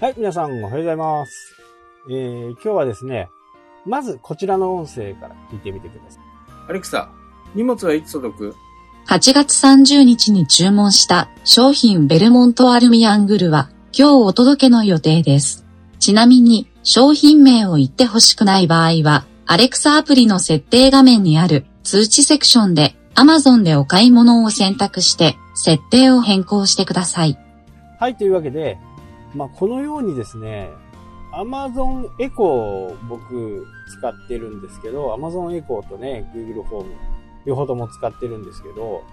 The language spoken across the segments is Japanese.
はい、皆さんおはようございます。えー、今日はですね、まずこちらの音声から聞いてみてください。アレクサ、荷物はいつ届く？8月30日に注文した商品ベルモントアルミアングルは今日お届けの予定です。ちなみに商品名を言ってほしくない場合は、アレクサアプリの設定画面にある通知セクションで Amazon でお買い物を選択して設定を変更してください。はい、というわけで、まあ、このようにですね、Amazon Echo を僕使ってるんですけど、Amazon Echo とね、Google ホーム、両方とも使ってるんですけど、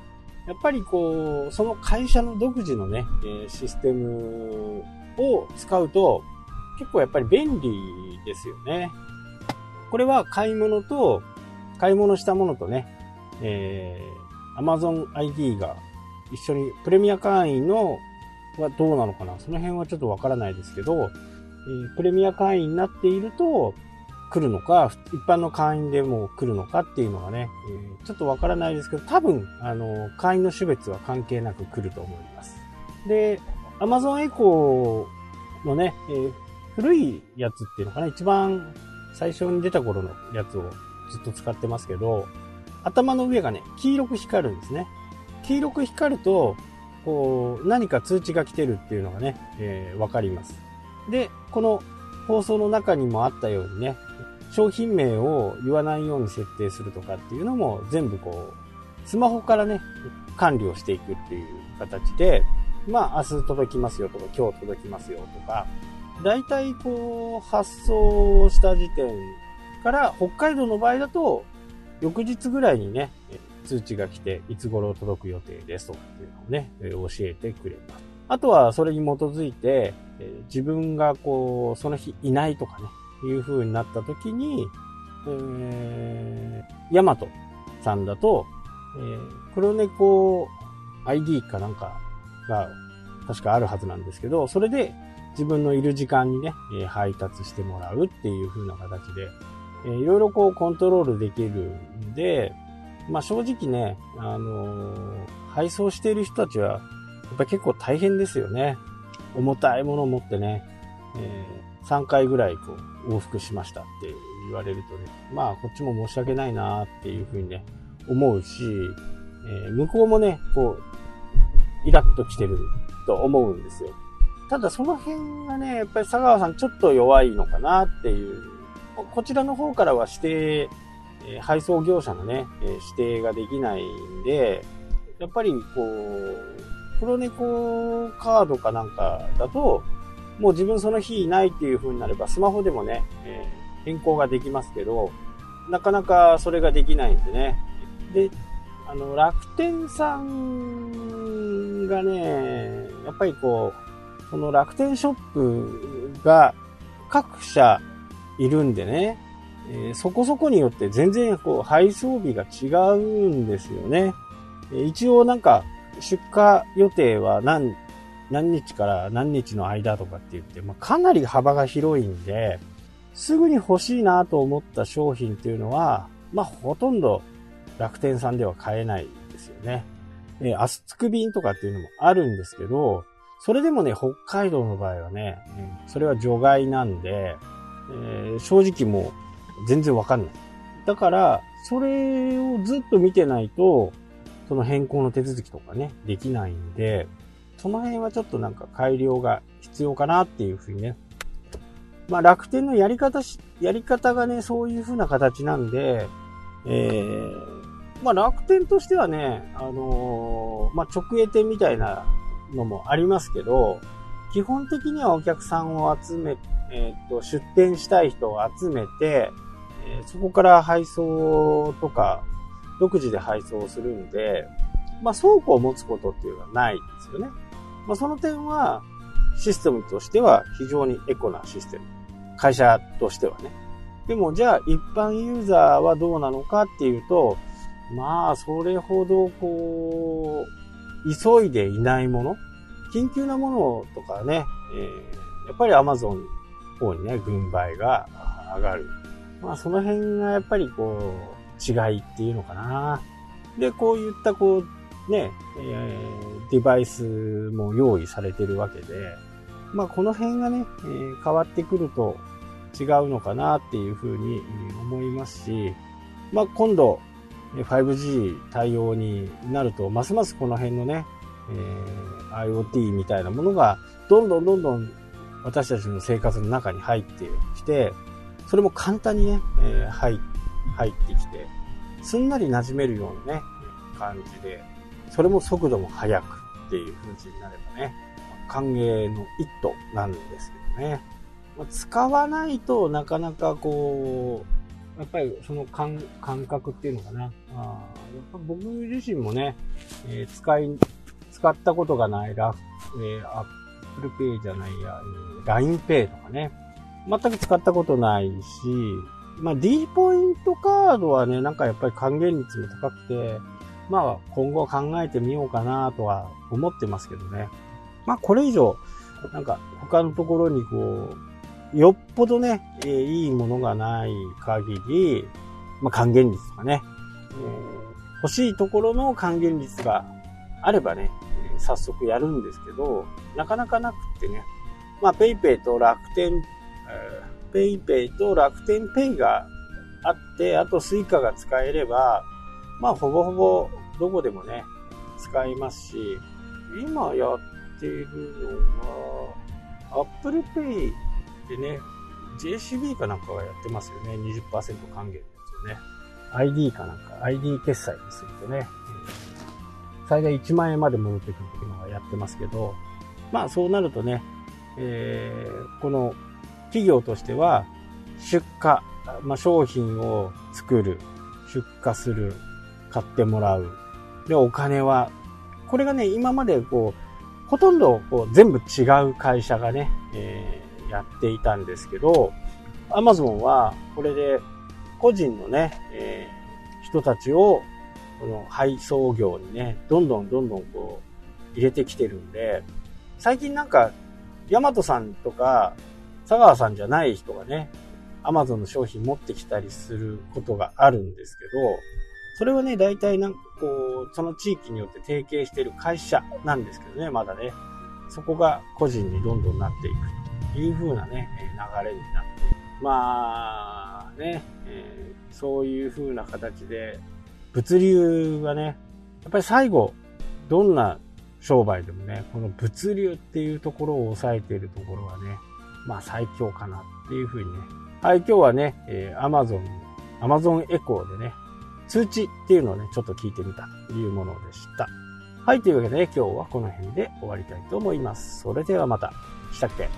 やっぱりこう、その会社の独自のね、システムを使うと、結構やっぱり便利ですよね。これは買い物と、買い物したものとね、えー、Amazon ID が一緒にプレミア会員のはどうなのかな？その辺はちょっとわからないですけど、えープレミア会員になっていると来るのか、一般の会員でも来るのかっていうのがね、えーちょっとわからないですけど、多分、あの、会員の種別は関係なく来ると思います。で、Amazon Echo のね、えー古いやつっていうのかな、一番最初に出た頃のやつをずっと使ってますけど、頭の上がね、黄色く光るんですね。黄色く光ると、こう、何か通知が来てるっていうのがね、えーわかります。で、この放送の中にもあったようにね、商品名を言わないように設定するとかっていうのも全部こう、スマホからね、管理をしていくっていう形で、まあ明日届きますよとか今日届きますよとか、大体こう発送した時点から北海道の場合だと翌日ぐらいにね、通知が来て、いつ頃届く予定ですとかっていうのをね、えー教えてくれます。あとはそれに基づいて、えー自分がこう、その日いないとかね、いう風になった時に、えー、ヤマトさんだと、えー黒猫 ID かなんかが確かあるはずなんですけど、それで自分のいる時間にね、え配達してもらうっていう風な形で、えーいろいろこうコントロールできるんで、まあ正直ね、あのー配送している人たちは、やっぱり結構大変ですよね。重たいものを持ってね、え3回ぐらいこう往復しましたって言われるとね、まあこっちも申し訳ないなっていうふうにね、思うし、えー向こうもね、こう、イラッと来てると思うんですよ。ただその辺がね、やっぱり佐川さんちょっと弱いのかなっていう。こちらの方からは指定、え配送業者のね、え指定ができないんで、やっぱりこう、黒猫カードかなんかだと、もう自分その日いないっていう風になれば、スマホでもね、えー変更ができますけど、なかなかそれができないんでね。で、あの、楽天さんがね、やっぱりこう、その楽天ショップが各社いるんでね、えそこそこによって全然こう配送日が違うんですよね。え一応なんか出荷予定は何、何日から何日の間とかって言って、まあ、かなり幅が広いんで、すぐに欲しいなと思った商品っていうのは、まあ、ほとんど楽天さんでは買えないですよね。えー、アスツク便とかっていうのもあるんですけど、それでもね、北海道の場合はね、うんそれは除外なんで、えー正直もう全然わかんない。だから、それをずっと見てないと、その変更の手続きとかね、できないんで、その辺はちょっとなんか改良が必要かなっていうふうにね。まあ楽天のやり方し、やり方がね、そういうふうな形なんで、えー、まあ楽天としてはね、あのーまあ直営店みたいなのもありますけど、基本的にはお客さんを集め、えーっと、出店したい人を集めて、ーそこから配送とか、独自で配送するんで、まあ倉庫を持つことっていうのはないんですよね。まあその点は、システムとしては非常にエコなシステム。会社としてはね。でもじゃあ一般ユーザーはどうなのかっていうと、まあそれほどこう、急いでいないもの、緊急なものとかね、えーやっぱり Amazon の方にね、軍配が上がる。まあその辺がやっぱりこう、違いっていうのかな。で、こういったこう、ね、えーデバイスも用意されてるわけで、まあこの辺がね、えー、変わってくると違うのかなっていうふうに思いますし、まあ今度 5G 対応になると、ますますこの辺のね、えー、IoT みたいなものがどんどんどんどん私たちの生活の中に入ってきて、それも簡単にね、えー、入入ってきて、すんなり馴染めるようなね、感じで、それも速度も速くっていう風になればね、歓迎の一途なんですけどね。ま、使わないとなかなかこう、やっぱりその感覚っていうのかな。あやっぱ僕自身もね、えー、使い、使ったことがないラフ、えー、Apple Pay じゃないや、LINEPay とかね、全く使ったことないし、まあ D ポイントカードはね、なんかやっぱり還元率も高くて、まあ今後考えてみようかなとは思ってますけどね。まあこれ以上、なんか他のところにこう、よっぽどね、えー、いいものがない限り、まあ還元率とかね、えー、欲しいところの還元率があればね、早速やるんですけど、なかなかなくってね、まあ PayPay と楽天、えー、PayPay と楽天ペイがあって、あと Suica が使えれば、まあほぼほぼどこでもね、使いますし、今やってるのは、Apple Pay でね、JCB かなんかがやってますよね。20%還元のやつをね。ID かなんか、ID 決済にするとね、最大1万円まで戻ってくるっていうのがやってますけど、まあそうなるとね、えー、この企業としては出荷、まあ、商品を作る、出荷する、買ってもらう。で、お金は、これがね、今までこう、ほとんどこう全部違う会社がね、えー、やっていたんですけど、アマゾンはこれで個人のね、えー、人たちをこの配送業にね、どんどんどんどんこう入れてきてるんで、最近なんか、ヤマトさんとか、佐川さんじゃない人がね、アマゾンの商品持ってきたりすることがあるんですけど、それはね、大体なんかこう、その地域によって提携している会社なんですけどね、まだね。そこが個人にどんどんなっていくという風なね、流れになっていく。まあ、ね、えー、そういう風な形で、物流がね、やっぱり最後、どんな商売でもね、この物流っていうところを抑えているところはね、まあ最強かなっていうふうにね。はい、今日はね、えー、Amazon、Amazon エコーでね、通知っていうのをね、ちょっと聞いてみたというものでした。はい、というわけでね、今日はこの辺で終わりたいと思います。それではまた。したっけ？